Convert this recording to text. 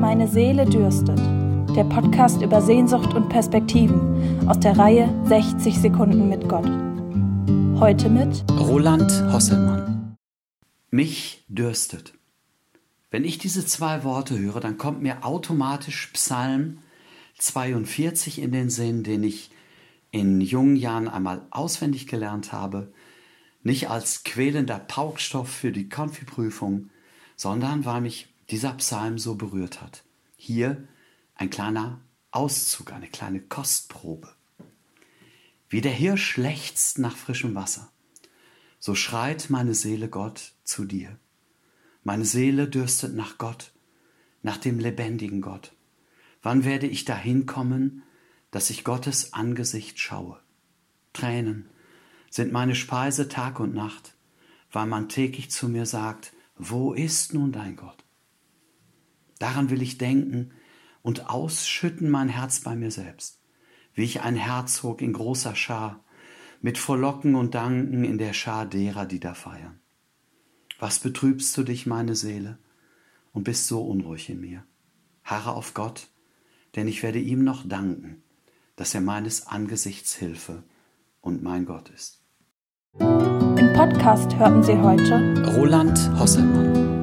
Meine Seele dürstet. Der Podcast über Sehnsucht und Perspektiven aus der Reihe 60 Sekunden mit Gott. Heute mit Roland Hosselmann. Mich dürstet. Wenn ich diese zwei Worte höre, dann kommt mir automatisch Psalm 42 in den Sinn, den ich in jungen Jahren einmal auswendig gelernt habe, nicht als quälender Paukstoff für die Konfiprüfung, sondern weil mich dieser Psalm so berührt hat. Hier ein kleiner Auszug, eine kleine Kostprobe. Wie der Hirsch lechzt nach frischem Wasser, so schreit meine Seele Gott zu dir. Meine Seele dürstet nach Gott, nach dem lebendigen Gott. Wann werde ich dahin kommen, dass ich Gottes Angesicht schaue? Tränen sind meine Speise Tag und Nacht, weil man täglich zu mir sagt, wo ist nun dein Gott? Daran will ich denken und ausschütten mein Herz bei mir selbst, wie ich ein Herzog in großer Schar, mit Frohlocken und Danken in der Schar derer, die da feiern. Was betrübst du dich, meine Seele, und bist so unruhig in mir? Harre auf Gott, denn ich werde ihm noch danken, dass er meines Angesichts Hilfe und mein Gott ist. Im Podcast hörten Sie heute Roland Hosselmann.